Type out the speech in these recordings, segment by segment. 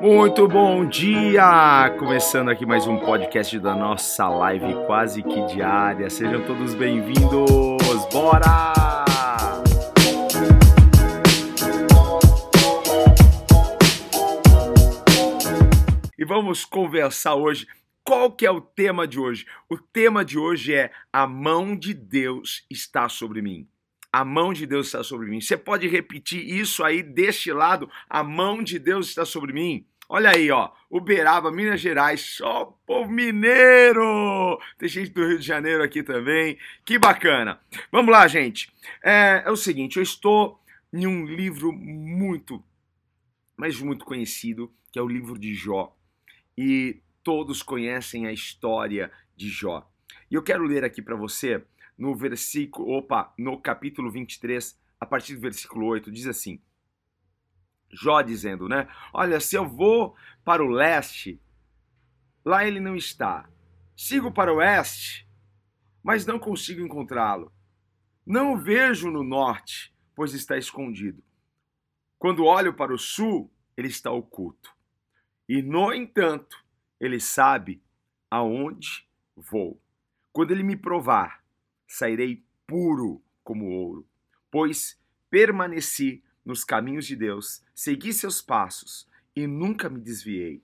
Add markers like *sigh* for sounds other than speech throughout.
Muito bom dia! Começando aqui mais um podcast da nossa live quase que diária. Sejam todos bem-vindos! Bora! E vamos conversar hoje. Qual que é o tema de hoje? O tema de hoje é a mão de Deus está sobre mim a mão de Deus está sobre mim. Você pode repetir isso aí deste lado, a mão de Deus está sobre mim. Olha aí, ó, Uberaba, Minas Gerais, só povo mineiro! Tem gente do Rio de Janeiro aqui também, que bacana. Vamos lá, gente. É, é o seguinte, eu estou em um livro muito, mas muito conhecido, que é o livro de Jó. E todos conhecem a história de Jó. E eu quero ler aqui para você no versículo, opa, no capítulo 23, a partir do versículo 8, diz assim: Jó dizendo, né? Olha, se eu vou para o leste, lá ele não está. Sigo para o oeste, mas não consigo encontrá-lo. Não o vejo no norte, pois está escondido. Quando olho para o sul, ele está oculto. E, no entanto, ele sabe aonde vou. Quando ele me provar, sairei puro como ouro, pois permaneci nos caminhos de Deus, segui seus passos e nunca me desviei.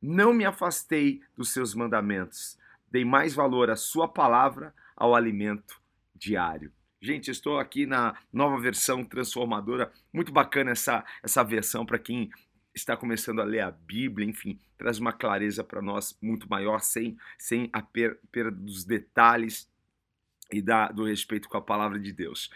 Não me afastei dos seus mandamentos, dei mais valor à sua palavra ao alimento diário. Gente, estou aqui na nova versão transformadora. Muito bacana essa, essa versão para quem está começando a ler a Bíblia, enfim, traz uma clareza para nós muito maior, sem, sem a perda dos detalhes e da, do respeito com a palavra de Deus.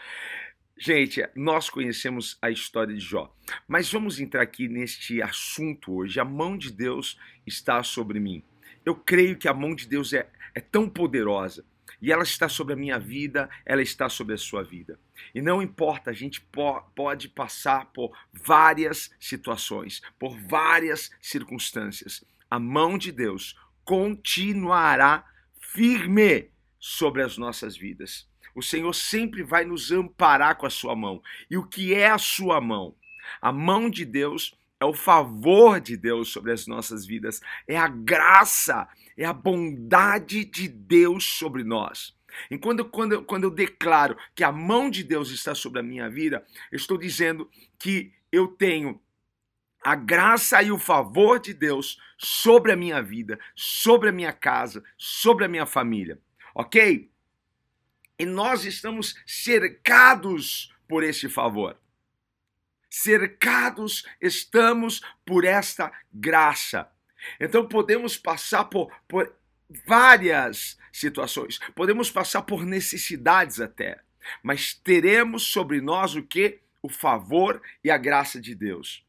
Gente, nós conhecemos a história de Jó, mas vamos entrar aqui neste assunto hoje. A mão de Deus está sobre mim. Eu creio que a mão de Deus é, é tão poderosa e ela está sobre a minha vida, ela está sobre a sua vida. E não importa, a gente po pode passar por várias situações, por várias circunstâncias. A mão de Deus continuará firme sobre as nossas vidas. O Senhor sempre vai nos amparar com a sua mão. E o que é a sua mão? A mão de Deus é o favor de Deus sobre as nossas vidas, é a graça, é a bondade de Deus sobre nós. E quando, quando, quando eu declaro que a mão de Deus está sobre a minha vida, eu estou dizendo que eu tenho a graça e o favor de Deus sobre a minha vida, sobre a minha casa, sobre a minha família ok? E nós estamos cercados por este favor. Cercados estamos por esta graça. Então podemos passar por, por várias situações, podemos passar por necessidades até, mas teremos sobre nós o que? O favor e a graça de Deus.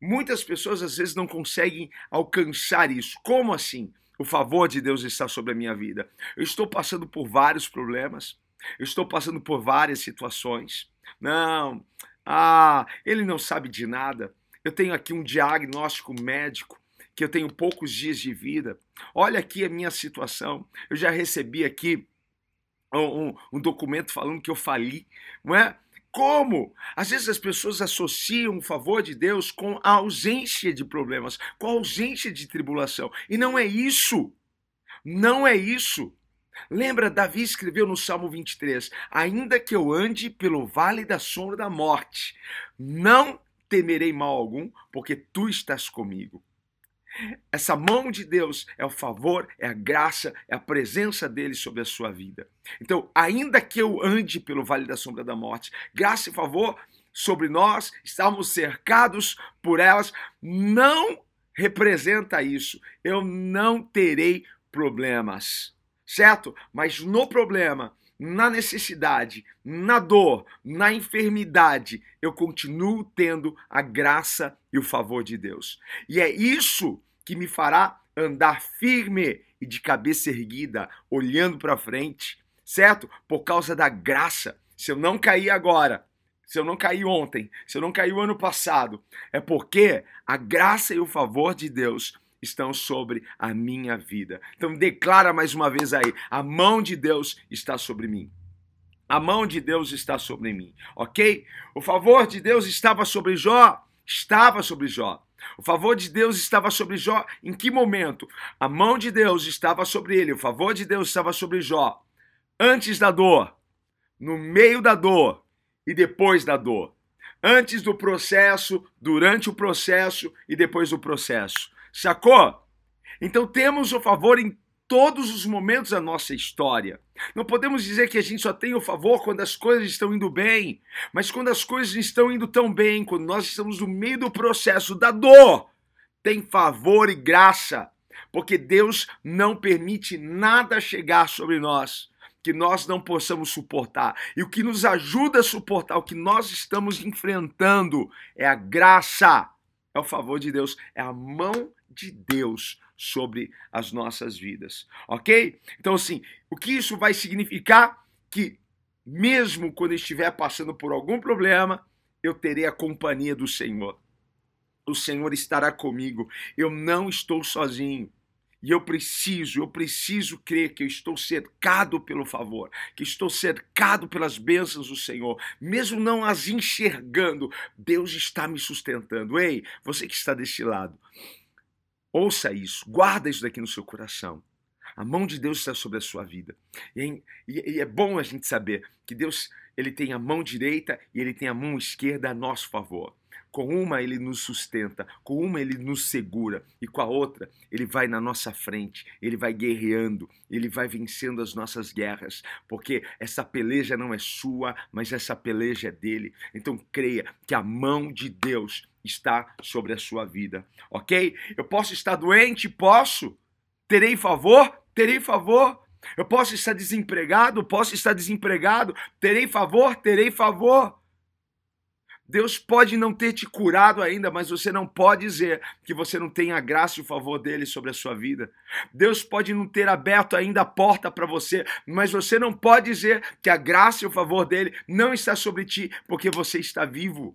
Muitas pessoas às vezes não conseguem alcançar isso. Como assim? O favor de Deus está sobre a minha vida. Eu estou passando por vários problemas, eu estou passando por várias situações. Não, ah, ele não sabe de nada. Eu tenho aqui um diagnóstico médico que eu tenho poucos dias de vida. Olha aqui a minha situação. Eu já recebi aqui um, um documento falando que eu fali, não é? Como? Às vezes as pessoas associam o favor de Deus com a ausência de problemas, com a ausência de tribulação. E não é isso. Não é isso. Lembra, Davi escreveu no Salmo 23: Ainda que eu ande pelo vale da sombra da morte, não temerei mal algum, porque tu estás comigo. Essa mão de Deus é o favor, é a graça, é a presença dele sobre a sua vida. Então, ainda que eu ande pelo vale da sombra da morte, graça e favor sobre nós, estamos cercados por elas, não representa isso. Eu não terei problemas, certo? Mas no problema, na necessidade, na dor, na enfermidade, eu continuo tendo a graça e o favor de Deus. E é isso que me fará andar firme e de cabeça erguida, olhando para frente, certo? Por causa da graça. Se eu não cair agora, se eu não caí ontem, se eu não caí o ano passado, é porque a graça e o favor de Deus estão sobre a minha vida. Então declara mais uma vez aí: a mão de Deus está sobre mim. A mão de Deus está sobre mim, ok? O favor de Deus estava sobre Jó, estava sobre Jó. O favor de Deus estava sobre Jó em que momento? A mão de Deus estava sobre ele, o favor de Deus estava sobre Jó antes da dor, no meio da dor e depois da dor. Antes do processo, durante o processo e depois do processo. Sacou? Então temos o favor em todos os momentos da nossa história. Não podemos dizer que a gente só tem o favor quando as coisas estão indo bem, mas quando as coisas estão indo tão bem, quando nós estamos no meio do processo da dor, tem favor e graça, porque Deus não permite nada chegar sobre nós que nós não possamos suportar. E o que nos ajuda a suportar o que nós estamos enfrentando é a graça, é o favor de Deus, é a mão de Deus sobre as nossas vidas, ok? Então, assim, o que isso vai significar? Que mesmo quando estiver passando por algum problema, eu terei a companhia do Senhor. O Senhor estará comigo. Eu não estou sozinho. E eu preciso, eu preciso crer que eu estou cercado pelo favor, que estou cercado pelas bênçãos do Senhor, mesmo não as enxergando, Deus está me sustentando. Ei, você que está deste lado, Ouça isso, guarda isso daqui no seu coração. A mão de Deus está sobre a sua vida. E é, e é, bom a gente saber que Deus ele tem a mão direita e ele tem a mão esquerda a nosso favor. Com uma ele nos sustenta, com uma ele nos segura e com a outra ele vai na nossa frente, ele vai guerreando, ele vai vencendo as nossas guerras, porque essa peleja não é sua, mas essa peleja é dele. Então creia que a mão de Deus está sobre a sua vida, ok? Eu posso estar doente? Posso. Terei favor? Terei favor. Eu posso estar desempregado? Posso estar desempregado. Terei favor? Terei favor. Deus pode não ter te curado ainda, mas você não pode dizer que você não tem a graça e o favor dele sobre a sua vida. Deus pode não ter aberto ainda a porta para você, mas você não pode dizer que a graça e o favor dele não está sobre ti, porque você está vivo.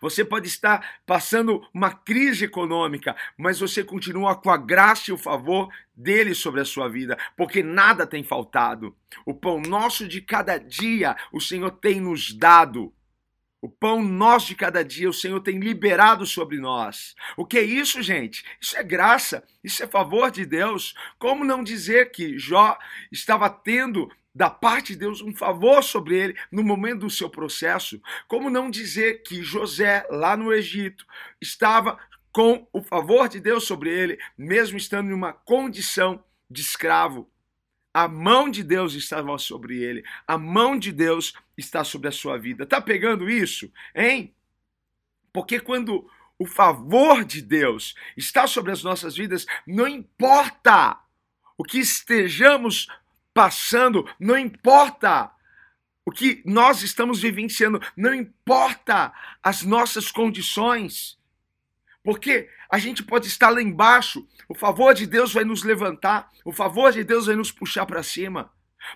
Você pode estar passando uma crise econômica, mas você continua com a graça e o favor dele sobre a sua vida, porque nada tem faltado. O pão nosso de cada dia o Senhor tem nos dado. O pão nosso de cada dia o Senhor tem liberado sobre nós. O que é isso, gente? Isso é graça, isso é favor de Deus. Como não dizer que Jó estava tendo da parte de Deus um favor sobre ele no momento do seu processo? Como não dizer que José, lá no Egito, estava com o favor de Deus sobre ele, mesmo estando em uma condição de escravo? A mão de Deus estava sobre ele. A mão de Deus está sobre a sua vida. Tá pegando isso? Hein? Porque quando o favor de Deus está sobre as nossas vidas, não importa o que estejamos passando, não importa o que nós estamos vivenciando, não importa as nossas condições. Porque a gente pode estar lá embaixo, o favor de Deus vai nos levantar, o favor de Deus vai nos puxar para cima.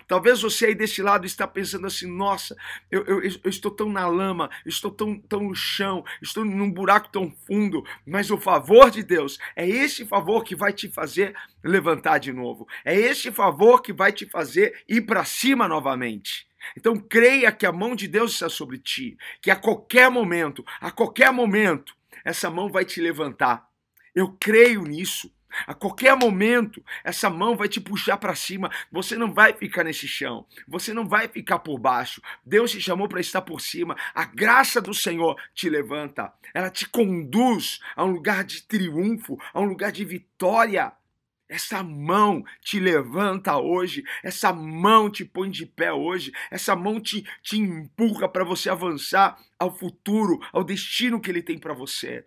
Talvez você aí desse lado está pensando assim: nossa, eu, eu, eu, estou tão na lama, estou tão, tão no chão, estou num buraco tão fundo, mas o favor de Deus é esse favor que vai te fazer levantar de novo, é esse favor que vai te fazer ir para cima novamente. Então creia que a mão de Deus está sobre ti, que a qualquer momento, a qualquer momento, essa mão vai te levantar. Eu creio nisso. A qualquer momento, essa mão vai te puxar para cima. Você não vai ficar nesse chão. Você não vai ficar por baixo. Deus te chamou para estar por cima. A graça do Senhor te levanta. Ela te conduz a um lugar de triunfo, a um lugar de vitória. Essa mão te levanta hoje, essa mão te põe de pé hoje, essa mão te, te empurra para você avançar ao futuro, ao destino que ele tem para você.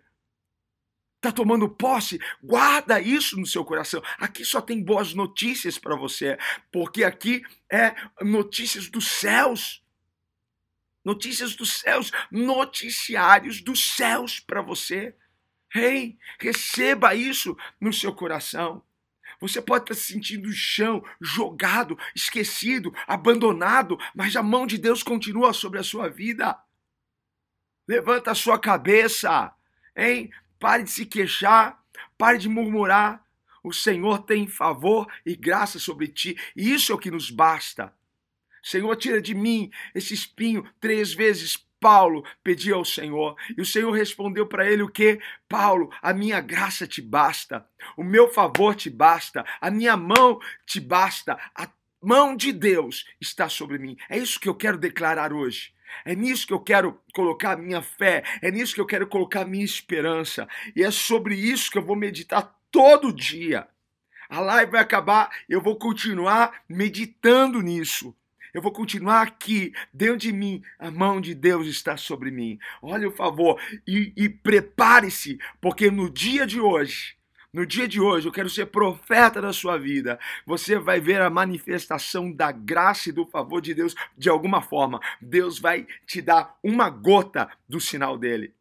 Tá tomando posse? Guarda isso no seu coração. Aqui só tem boas notícias para você, porque aqui é notícias dos céus. Notícias dos céus, noticiários dos céus para você. Ei, receba isso no seu coração. Você pode estar se sentindo no chão, jogado, esquecido, abandonado, mas a mão de Deus continua sobre a sua vida. Levanta a sua cabeça, hein? Pare de se queixar, pare de murmurar. O Senhor tem favor e graça sobre ti, e isso é o que nos basta. Senhor, tira de mim esse espinho. Três vezes Paulo pediu ao Senhor, e o Senhor respondeu para ele o que? Paulo, a minha graça te basta, o meu favor te basta, a minha mão te basta, a mão de Deus está sobre mim. É isso que eu quero declarar hoje. É nisso que eu quero colocar a minha fé, é nisso que eu quero colocar a minha esperança, e é sobre isso que eu vou meditar todo dia. A live vai acabar, eu vou continuar meditando nisso. Eu vou continuar aqui, dentro de mim, a mão de Deus está sobre mim. Olha o favor e, e prepare-se, porque no dia de hoje, no dia de hoje, eu quero ser profeta da sua vida. Você vai ver a manifestação da graça e do favor de Deus de alguma forma. Deus vai te dar uma gota do sinal dele.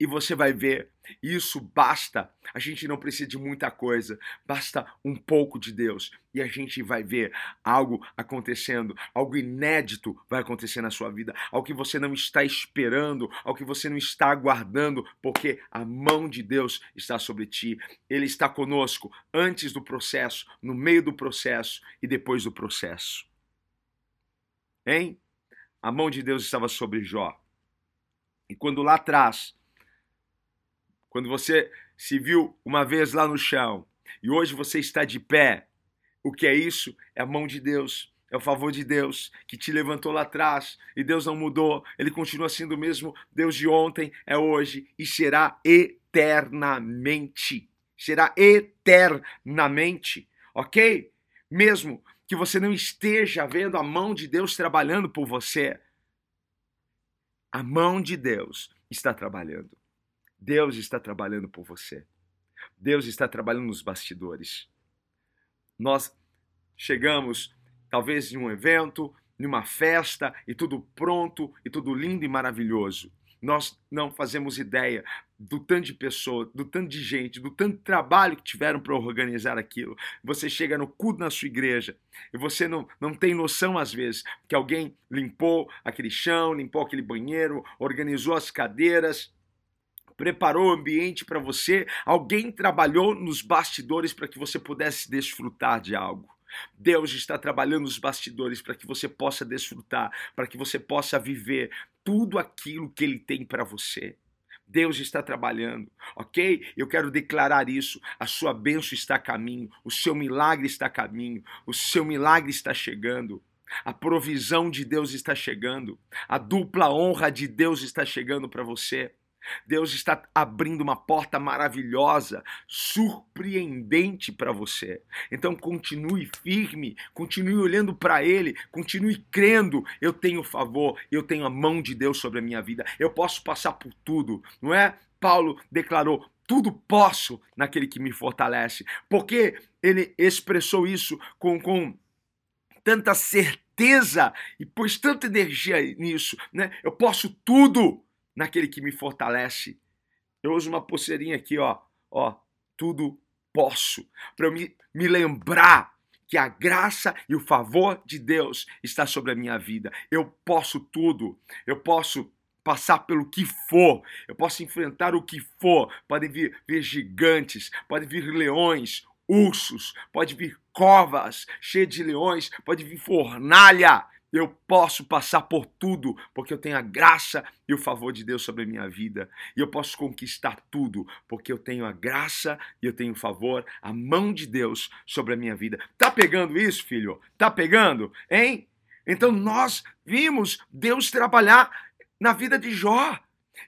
E você vai ver isso basta. A gente não precisa de muita coisa, basta um pouco de Deus e a gente vai ver algo acontecendo, algo inédito vai acontecer na sua vida, algo que você não está esperando, algo que você não está aguardando, porque a mão de Deus está sobre ti. Ele está conosco antes do processo, no meio do processo e depois do processo. Hein? A mão de Deus estava sobre Jó. E quando lá atrás quando você se viu uma vez lá no chão e hoje você está de pé, o que é isso? É a mão de Deus. É o favor de Deus que te levantou lá atrás e Deus não mudou, ele continua sendo o mesmo Deus de ontem, é hoje e será eternamente. Será eternamente, ok? Mesmo que você não esteja vendo a mão de Deus trabalhando por você, a mão de Deus está trabalhando. Deus está trabalhando por você. Deus está trabalhando nos bastidores. Nós chegamos, talvez, em um evento, numa festa, e tudo pronto, e tudo lindo e maravilhoso. Nós não fazemos ideia do tanto de pessoas, do tanto de gente, do tanto de trabalho que tiveram para organizar aquilo. Você chega no culto na sua igreja e você não, não tem noção, às vezes, que alguém limpou aquele chão, limpou aquele banheiro, organizou as cadeiras, preparou o ambiente para você, alguém trabalhou nos bastidores para que você pudesse desfrutar de algo. Deus está trabalhando nos bastidores para que você possa desfrutar, para que você possa viver tudo aquilo que Ele tem para você. Deus está trabalhando, ok? Eu quero declarar isso. A sua bênção está a caminho, o seu milagre está a caminho, o seu milagre está chegando. A provisão de Deus está chegando, a dupla honra de Deus está chegando para você. Deus está abrindo uma porta maravilhosa, surpreendente para você. Então continue firme, continue olhando para Ele, continue crendo. Eu tenho favor, eu tenho a mão de Deus sobre a minha vida. Eu posso passar por tudo, não é? Paulo declarou: tudo posso naquele que me fortalece. Porque ele expressou isso com, com tanta certeza e pôs tanta energia nisso, né? Eu posso tudo naquele que me fortalece. Eu uso uma pulseirinha aqui, ó, ó, tudo posso, para eu me, me lembrar que a graça e o favor de Deus está sobre a minha vida. Eu posso tudo. Eu posso passar pelo que for, eu posso enfrentar o que for. Podem vir, vir gigantes, podem vir leões, ursos, pode vir covas cheias de leões, pode vir fornalha. Eu posso passar por tudo, porque eu tenho a graça e o favor de Deus sobre a minha vida. E eu posso conquistar tudo, porque eu tenho a graça e eu tenho o favor, a mão de Deus sobre a minha vida. Tá pegando isso, filho? Tá pegando? Hein? Então nós vimos Deus trabalhar na vida de Jó.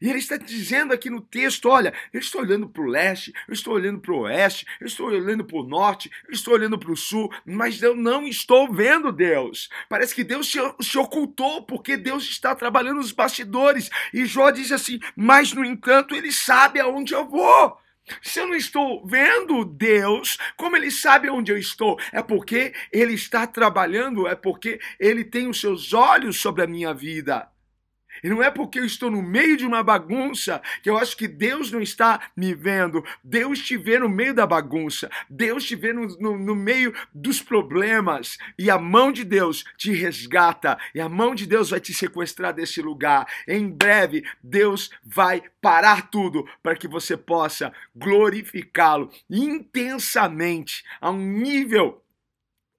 E ele está dizendo aqui no texto: olha, eu estou olhando para o leste, eu estou olhando para o oeste, eu estou olhando para o norte, eu estou olhando para o sul, mas eu não estou vendo Deus. Parece que Deus se, se ocultou, porque Deus está trabalhando nos bastidores. E Jó diz assim: mas no entanto, ele sabe aonde eu vou. Se eu não estou vendo Deus, como ele sabe onde eu estou? É porque ele está trabalhando, é porque ele tem os seus olhos sobre a minha vida. E não é porque eu estou no meio de uma bagunça que eu acho que Deus não está me vendo. Deus te vê no meio da bagunça. Deus te vê no, no, no, meio dos problemas. E a mão de Deus te resgata. E a mão de Deus vai te sequestrar desse lugar. Em breve, Deus vai parar tudo para que você possa glorificá-lo intensamente a um nível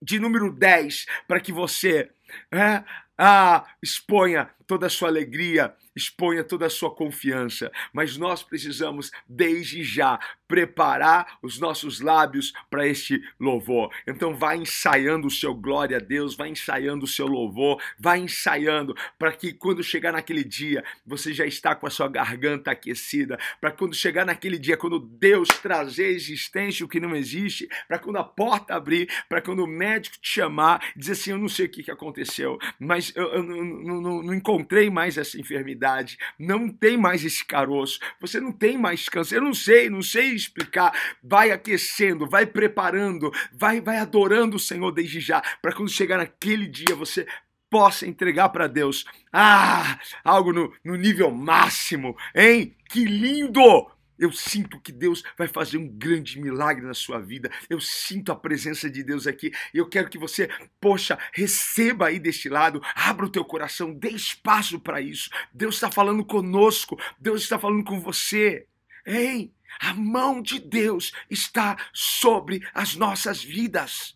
de número 10 para que você É, ah, exponha toda a sua alegria, exponha toda a sua confiança, mas nós precisamos, desde já, preparar os nossos lábios para este louvor. Então, vá ensaiando o seu glória a Deus, vá ensaiando o seu louvor, vá ensaiando para que quando chegar naquele dia, você já está com a sua garganta aquecida, para quando chegar naquele dia, quando Deus trazer existência o que não existe, para quando a porta abrir, para quando o médico te chamar dizer assim: Eu não sei o que aconteceu, mas eu, eu não, não, não encontrei mais essa enfermidade, não tem mais esse caroço, você não tem mais câncer, eu não sei, não sei explicar. Vai aquecendo, vai preparando, vai, vai adorando o Senhor desde já, para quando chegar naquele dia você possa entregar para Deus. Ah, algo no, no nível máximo, hein? Que lindo! Eu sinto que Deus vai fazer um grande milagre na sua vida. Eu sinto a presença de Deus aqui. Eu quero que você, poxa, receba aí deste lado, abra o teu coração, dê espaço para isso. Deus está falando conosco, Deus está falando com você. Ei, a mão de Deus está sobre as nossas vidas.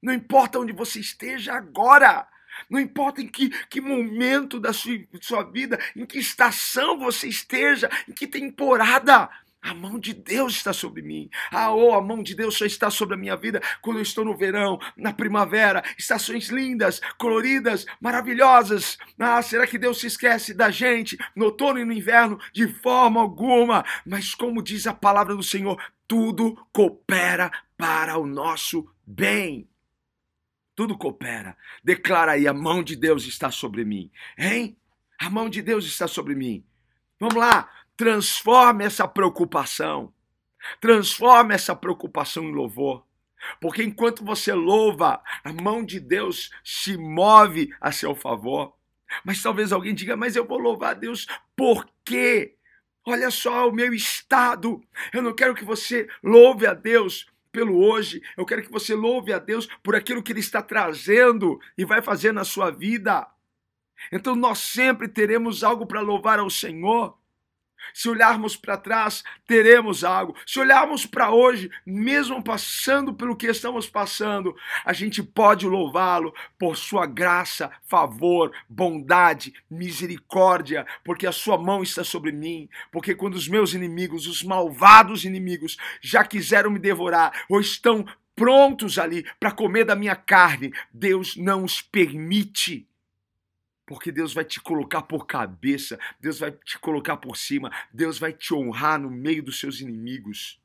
Não importa onde você esteja agora. Não importa em que, que momento da sua, sua vida, em que estação você esteja, em que temporada, a mão de Deus está sobre mim. Ah, oh, a mão de Deus só está sobre a minha vida quando eu estou no verão, na primavera, estações lindas, coloridas, maravilhosas. Ah, será que Deus se esquece da gente no outono e no inverno? De forma alguma. Mas como diz a palavra do Senhor, tudo coopera para o nosso bem. Tudo coopera. Declara aí: a mão de Deus está sobre mim. Hein? A mão de Deus está sobre mim. Vamos lá, transforme essa preocupação. Transforme essa preocupação em louvor. Porque enquanto você louva, a mão de Deus se move a seu favor. Mas talvez alguém diga, mas eu vou louvar a Deus por quê? Olha só o meu estado. Eu não quero que você louve a Deus pelo hoje. Eu quero que você louve a Deus por aquilo que Ele está trazendo e vai fazer na sua vida. Então nós sempre teremos algo para louvar ao Senhor. Se olharmos para trás, teremos algo. Se olharmos para hoje, mesmo passando pelo que estamos passando, a gente pode louvá-lo por sua graça, favor, bondade, misericórdia, porque a sua mão está sobre mim. Porque quando os meus inimigos, os malvados inimigos, já quiseram me devorar ou estão prontos ali para comer da minha carne, Deus não os permite porque Deus vai te colocar por cabeça, Deus vai te colocar por cima, Deus vai te honrar no meio dos seus inimigos.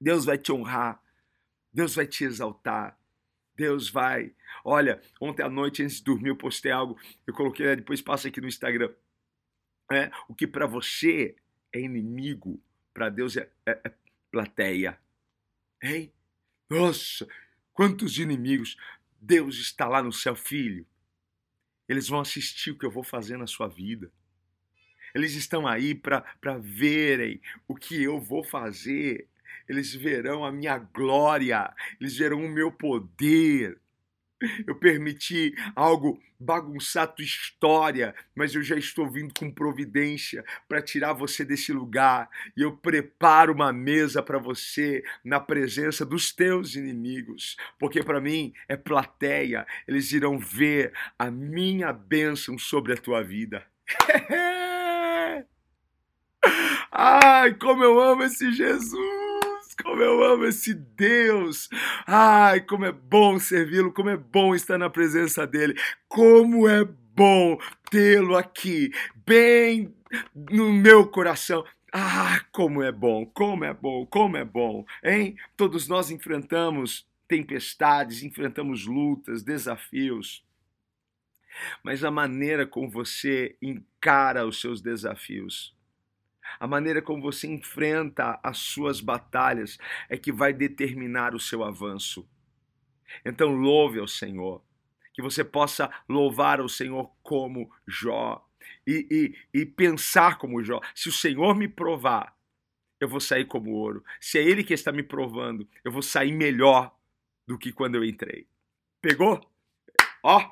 Deus vai te honrar, Deus vai te exaltar. Deus vai. Olha, ontem à noite, antes de dormir, eu postei algo, eu coloquei, né, depois passa aqui no Instagram. É, o que para você é inimigo, para Deus é, é, é plateia. Hein? Nossa, quantos inimigos! Deus está lá no céu, filho. Eles vão assistir o que eu vou fazer na sua vida. Eles estão aí para verem o que eu vou fazer. Eles verão a minha glória, eles verão o meu poder. Eu permiti algo bagunçar tua história, mas eu já estou vindo com providência para tirar você desse lugar. E eu preparo uma mesa para você na presença dos teus inimigos, porque para mim é plateia. Eles irão ver a minha bênção sobre a tua vida. *laughs* Ai, como eu amo esse Jesus! Como eu amo esse Deus. Ai, como é bom servi-lo, como é bom estar na presença dele. Como é bom tê-lo aqui, bem no meu coração. Ah, como é bom, como é bom, como é bom, hein? Todos nós enfrentamos tempestades, enfrentamos lutas, desafios. Mas a maneira como você encara os seus desafios a maneira como você enfrenta as suas batalhas é que vai determinar o seu avanço. Então, louve ao Senhor. Que você possa louvar ao Senhor como Jó. E, e, e pensar como Jó. Se o Senhor me provar, eu vou sair como ouro. Se é Ele que está me provando, eu vou sair melhor do que quando eu entrei. Pegou? Ó,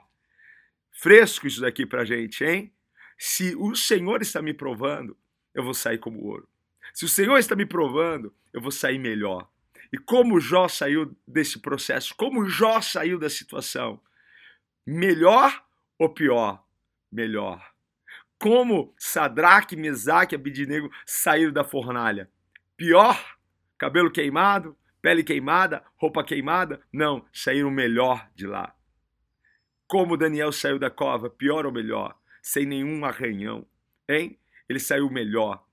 fresco isso daqui pra gente, hein? Se o Senhor está me provando, eu vou sair como ouro. Se o Senhor está me provando, eu vou sair melhor. E como Jó saiu desse processo, como Jó saiu da situação, Melhor ou pior? Melhor. Como Sadraque, Mesaque e Abidinego saíram da fornalha? Pior? Cabelo queimado? Pele queimada? Roupa queimada? Não, saíram melhor de lá. Como Daniel saiu da cova? Pior ou melhor? Sem nenhum arranhão, hein? Ele saiu melhor.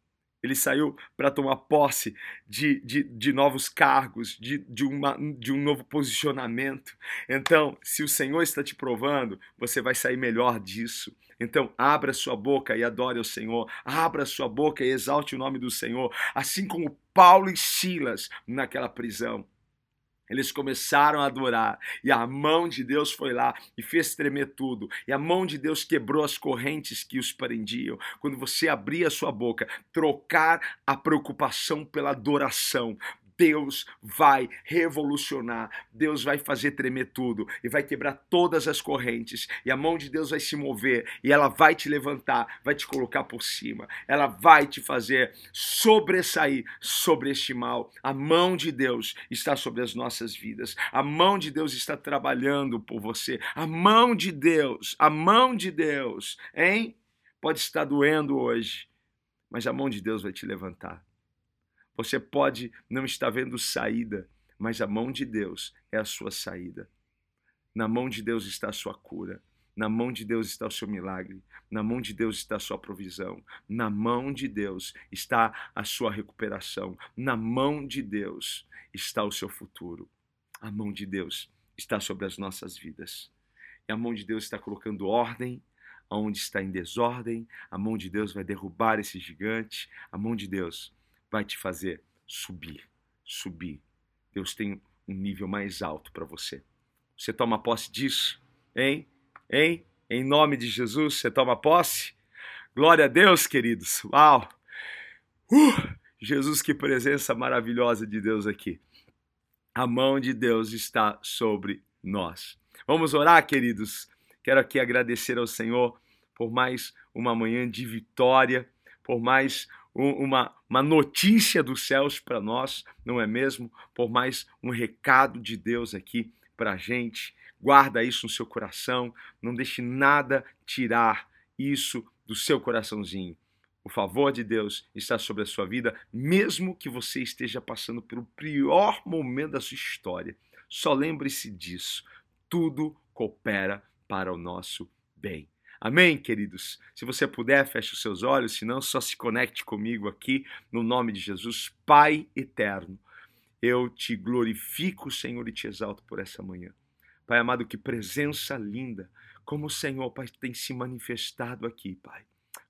Ele saiu para tomar posse de, de, de novos cargos, de, de, uma, de um novo posicionamento. Então, se o Senhor está te provando, você vai sair melhor disso. Então, abra sua boca e adore ao Senhor. Abra sua boca e exalte o nome do Senhor. Assim como Paulo e Silas naquela prisão. Eles começaram a adorar e a mão de Deus foi lá e fez tremer tudo. E a mão de Deus quebrou as correntes que os prendiam. Quando você abrir a sua boca, trocar a preocupação pela adoração, Deus vai revolucionar, Deus vai fazer tremer tudo e vai quebrar todas as correntes, e a mão de Deus vai se mover e ela vai te levantar, vai te colocar por cima, ela vai te fazer sobressair sobre este mal. A mão de Deus está sobre as nossas vidas, a mão de Deus está trabalhando por você, a mão de Deus, a mão de Deus, hein? Pode estar doendo hoje, mas a mão de Deus vai te levantar. Você pode não estar vendo saída, mas a mão de Deus é a sua saída. Na mão de Deus está a sua cura. Na mão de Deus está o seu milagre. Na mão de Deus está a sua provisão. Na mão de Deus está a sua recuperação. Na mão de Deus está o seu futuro. A mão de Deus está sobre as nossas vidas. E a mão de Deus está colocando ordem onde está em desordem. A mão de Deus vai derrubar esse gigante. A mão de Deus vai te fazer subir, subir. Deus tem um nível mais alto para você. Você toma posse disso? Hein? Hein? Em nome de Jesus, você toma posse? Glória a Deus, queridos. Uau! Uh, Jesus, que presença maravilhosa de Deus aqui. A mão de Deus está sobre nós. Vamos orar, queridos. Quero aqui agradecer ao Senhor por mais uma manhã de vitória, por mais uma, uma notícia dos céus para nós, não é mesmo? Por mais um recado de Deus aqui para a gente. Guarda isso no seu coração, não deixe nada tirar isso do seu coraçãozinho. O favor de Deus está sobre a sua vida, mesmo que você esteja passando pelo pior momento da sua história. Só lembre-se disso. Tudo coopera para o nosso bem. Amém, queridos? Se você puder, feche os seus olhos, se não, só se conecte comigo aqui no nome de Jesus, Pai eterno. Eu te glorifico, Senhor, e te exalto por essa manhã. Pai amado, que presença linda, como o Senhor, Pai, tem se manifestado aqui, Pai.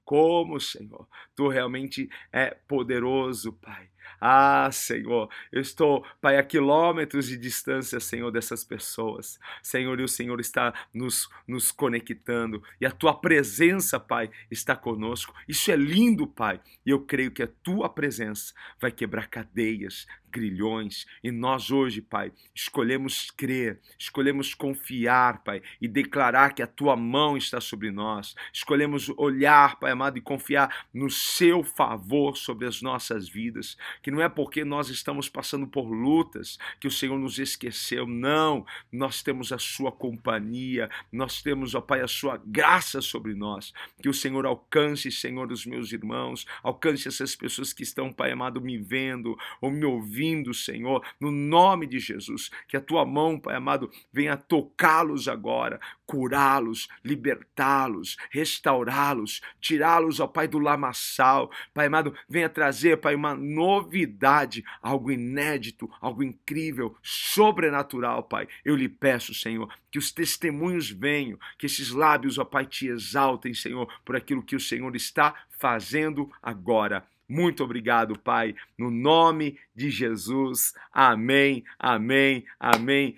Como, Senhor, tu realmente é poderoso, Pai. Ah, Senhor, eu estou, Pai, a quilômetros de distância, Senhor, dessas pessoas. Senhor, e o Senhor está nos, nos conectando. E a tua presença, Pai, está conosco. Isso é lindo, Pai. E eu creio que a tua presença vai quebrar cadeias, grilhões. E nós hoje, Pai, escolhemos crer, escolhemos confiar, Pai, e declarar que a tua mão está sobre nós. Escolhemos olhar, Pai amado, e confiar no seu favor sobre as nossas vidas. Que não é porque nós estamos passando por lutas que o Senhor nos esqueceu. Não, nós temos a sua companhia, nós temos, ó Pai, a sua graça sobre nós. Que o Senhor alcance, Senhor, os meus irmãos, alcance essas pessoas que estão, Pai amado, me vendo ou me ouvindo vindo, Senhor, no nome de Jesus. Que a tua mão, Pai amado, venha tocá-los agora, curá-los, libertá-los, restaurá-los, tirá-los, ó Pai, do lamaçal. Pai amado, venha trazer, Pai, uma novidade, algo inédito, algo incrível, sobrenatural, Pai. Eu lhe peço, Senhor, que os testemunhos venham, que esses lábios, ó Pai, te exaltem, Senhor, por aquilo que o Senhor está fazendo agora muito obrigado, Pai, no nome de Jesus. Amém, amém, amém.